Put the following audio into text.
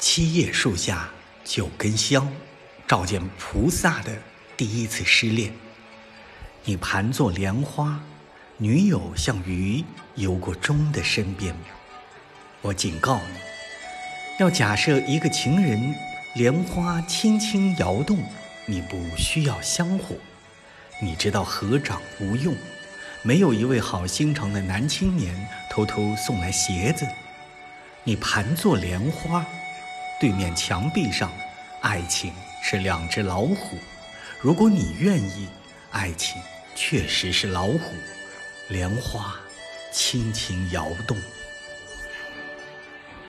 七叶树下九根香，照见菩萨的第一次失恋。你盘坐莲花，女友像鱼游过钟的身边。我警告你，要假设一个情人，莲花轻轻摇动，你不需要香火。你知道合掌无用，没有一位好心肠的男青年偷偷送来鞋子。你盘坐莲花，对面墙壁上，爱情是两只老虎。如果你愿意，爱情确实是老虎。莲花轻轻摇动。